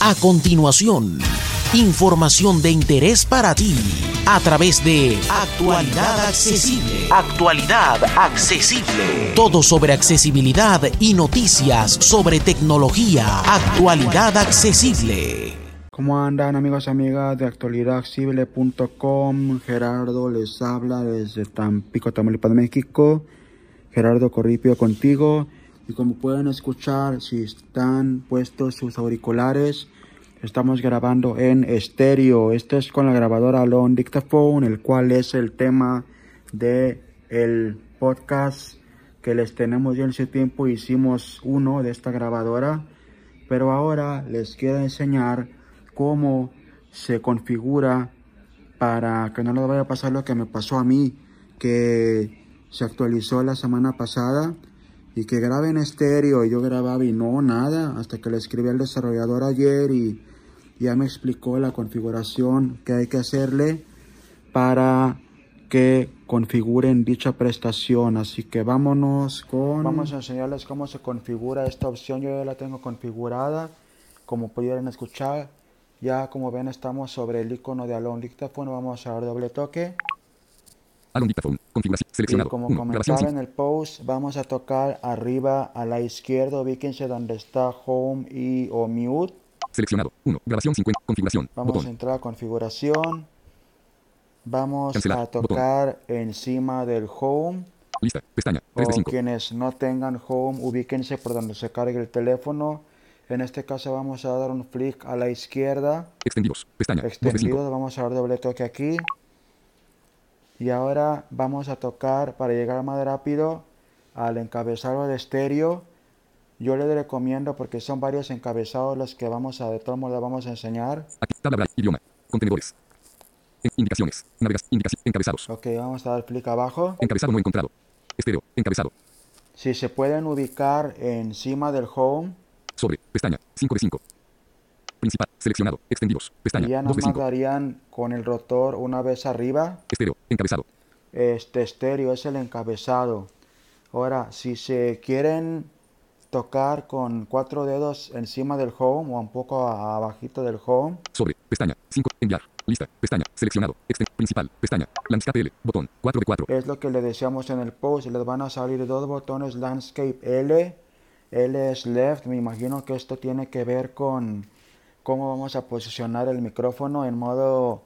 A continuación, información de interés para ti a través de Actualidad Accesible. Actualidad Accesible. Todo sobre accesibilidad y noticias sobre tecnología. Actualidad Accesible. ¿Cómo andan amigos y amigas de actualidadaccesible.com? Gerardo les habla desde Tampico, Tamaulipas, México. Gerardo Corripio contigo. Y como pueden escuchar, si están puestos sus auriculares, estamos grabando en estéreo. Esto es con la grabadora Alone Dictaphone, el cual es el tema de el podcast que les tenemos ya en su tiempo. Hicimos uno de esta grabadora, pero ahora les quiero enseñar cómo se configura para que no les vaya a pasar lo que me pasó a mí, que se actualizó la semana pasada y que grabe en estéreo. Y yo grababa y no, nada, hasta que le escribí al desarrollador ayer y ya me explicó la configuración que hay que hacerle para que configuren dicha prestación. Así que vámonos con... Vamos a enseñarles cómo se configura esta opción. Yo ya la tengo configurada. Como pudieron escuchar, ya como ven estamos sobre el icono de Alone Dictaphone. Vamos a dar doble toque. Alon Dictaphone. Configuración. Seleccionado. Y como Uno. Grabación comentaba en el post, vamos a tocar arriba a la izquierda, ubíquense donde está Home y o Mute. Seleccionado. 1. Grabación 50. Configuración. Vamos a Botón. entrar a configuración. Vamos Cancelar. a tocar encima del Home. Lista. Pestaña. 3 de O 5. quienes no tengan Home, ubíquense por donde se cargue el teléfono. En este caso vamos a dar un flick a la izquierda. Extendidos. Pestaña. 2 de 5. extendido, vamos a dar doble toque aquí. Y ahora vamos a tocar para llegar más rápido al encabezado de estéreo. Yo le recomiendo porque son varios encabezados los que vamos a, de todos modos, vamos a enseñar. Aquí. Tabla. Idioma. Contenedores. En- indicaciones. Navegas. Indicación. Encabezados. Ok, vamos a dar clic abajo. Encabezado no encontrado. Estéreo. Encabezado. Si se pueden ubicar encima del home, Sobre. Pestaña. 5 de 5. Principal. Seleccionado. Extendidos. Pestaña. y ya 2 nada más 5. darían con el rotor una vez arriba. Estéreo. Encabezado. Este estéreo es el encabezado. Ahora, si se quieren tocar con cuatro dedos encima del home o un poco abajito del home, Sobre. Pestaña. 5. Enviar. Lista. Pestaña. Seleccionado. Exten principal. Pestaña. Landscape L. Botón. 4 de 4. es lo que le decíamos en el post. Les van a salir dos botones Landscape L. L es left. Me imagino que esto tiene que ver con cómo vamos a posicionar el micrófono en modo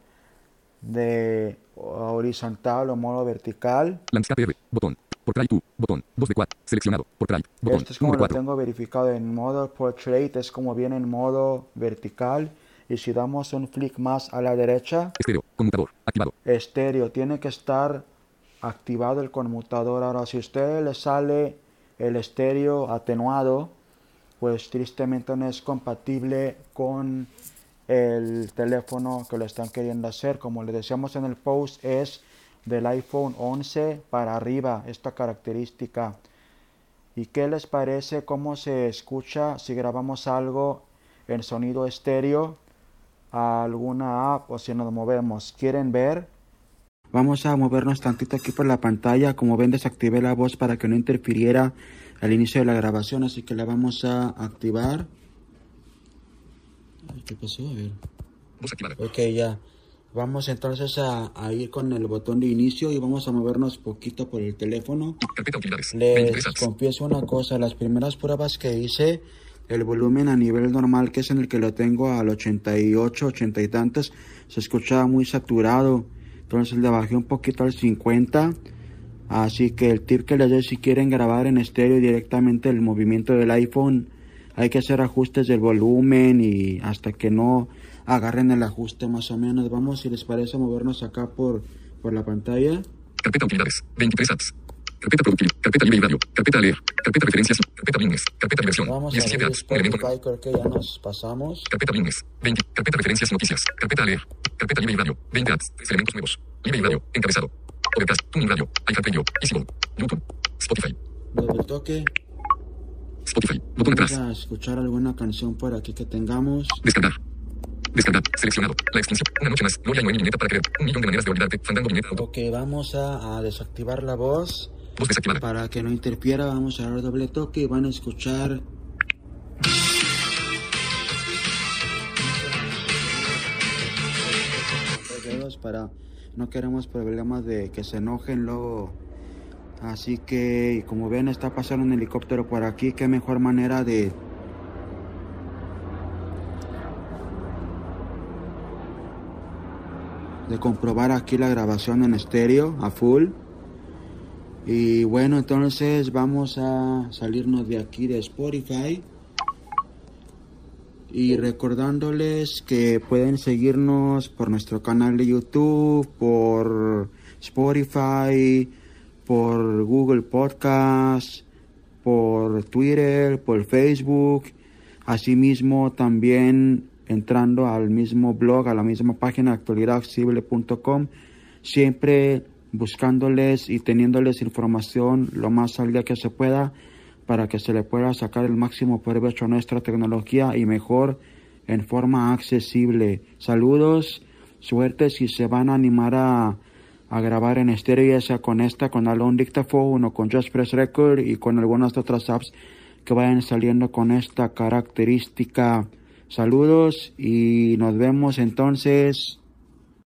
de horizontal o modo vertical. Landscape R. Botón. Portrait 2. Botón. 2 de 4. Seleccionado. Portrait. Botón. Esto es 1 como lo 4. tengo verificado en modo portrait, es como viene en modo vertical. Y si damos un flick más a la derecha, Estéreo. Conmutador. Activado. estéreo, tiene que estar activado el conmutador. Ahora, si a usted le sale el estéreo atenuado, pues tristemente no es compatible con el teléfono que lo están queriendo hacer. Como le decíamos en el post, es del iPhone 11 para arriba esta característica. ¿Y qué les parece cómo se escucha si grabamos algo en sonido estéreo a alguna app o si nos movemos? ¿Quieren ver? Vamos a movernos tantito aquí por la pantalla. Como ven, desactivé la voz para que no interfiriera al inicio de la grabación, así que la vamos a activar. ¿Qué pasó? A ver. Ok, ya. Vamos entonces a, a ir con el botón de inicio y vamos a movernos poquito por el teléfono. Les 23 apps. confieso una cosa, las primeras pruebas que hice, el volumen a nivel normal, que es en el que lo tengo al 88, 80 y tantos, se escuchaba muy saturado. Entonces le bajé un poquito al 50. Así que el tip que les doy si quieren grabar en estéreo directamente el movimiento del iPhone, hay que hacer ajustes del volumen y hasta que no agarren el ajuste más o menos. Vamos, si les parece, a movernos acá por, por la pantalla. Carpeta utilidades. 23 apps. Carpeta productividad. Carpeta libre y radio. Carpeta leer. Carpeta referencias. Carpeta blinks. Carpeta diversión. Vamos a 17 abrir apps. Spotify, creo que ya nos pasamos. Carpeta blinks. 20. Carpeta referencias y noticias. Carpeta leer. Carpeta libre y radio. 20 apps. 3 elementos nuevos. Libre y radio. Encabezado. Podcast, Tuning Radio, iHeartRadio, YouTube, Spotify. Desde el toque. Spotify, botón atrás. A escuchar alguna canción por aquí que tengamos. Descargar. Descargar, seleccionado, la extensión, una noche más, gloria no viñeta para creer, un millón de maneras de olvidarte, fandango viñeta auto. Ok, vamos a, desactivar la voz. Voz desactivada. Para que no interfiera, vamos a dar doble toque y van a escuchar... para no queremos problemas de que se enojen luego. Así que como ven está pasando un helicóptero por aquí, qué mejor manera de de comprobar aquí la grabación en estéreo a full. Y bueno, entonces vamos a salirnos de aquí de Spotify. Y recordándoles que pueden seguirnos por nuestro canal de YouTube, por Spotify, por Google Podcast, por Twitter, por Facebook. Asimismo también entrando al mismo blog, a la misma página actualidadaccesible.com, siempre buscándoles y teniéndoles información lo más al día que se pueda para que se le pueda sacar el máximo provecho a nuestra tecnología y mejor en forma accesible. Saludos, suerte si se van a animar a, a grabar en estéreo, ya sea con esta, con Alone Dictaphone o con Just Press Record y con algunas otras apps que vayan saliendo con esta característica. Saludos y nos vemos entonces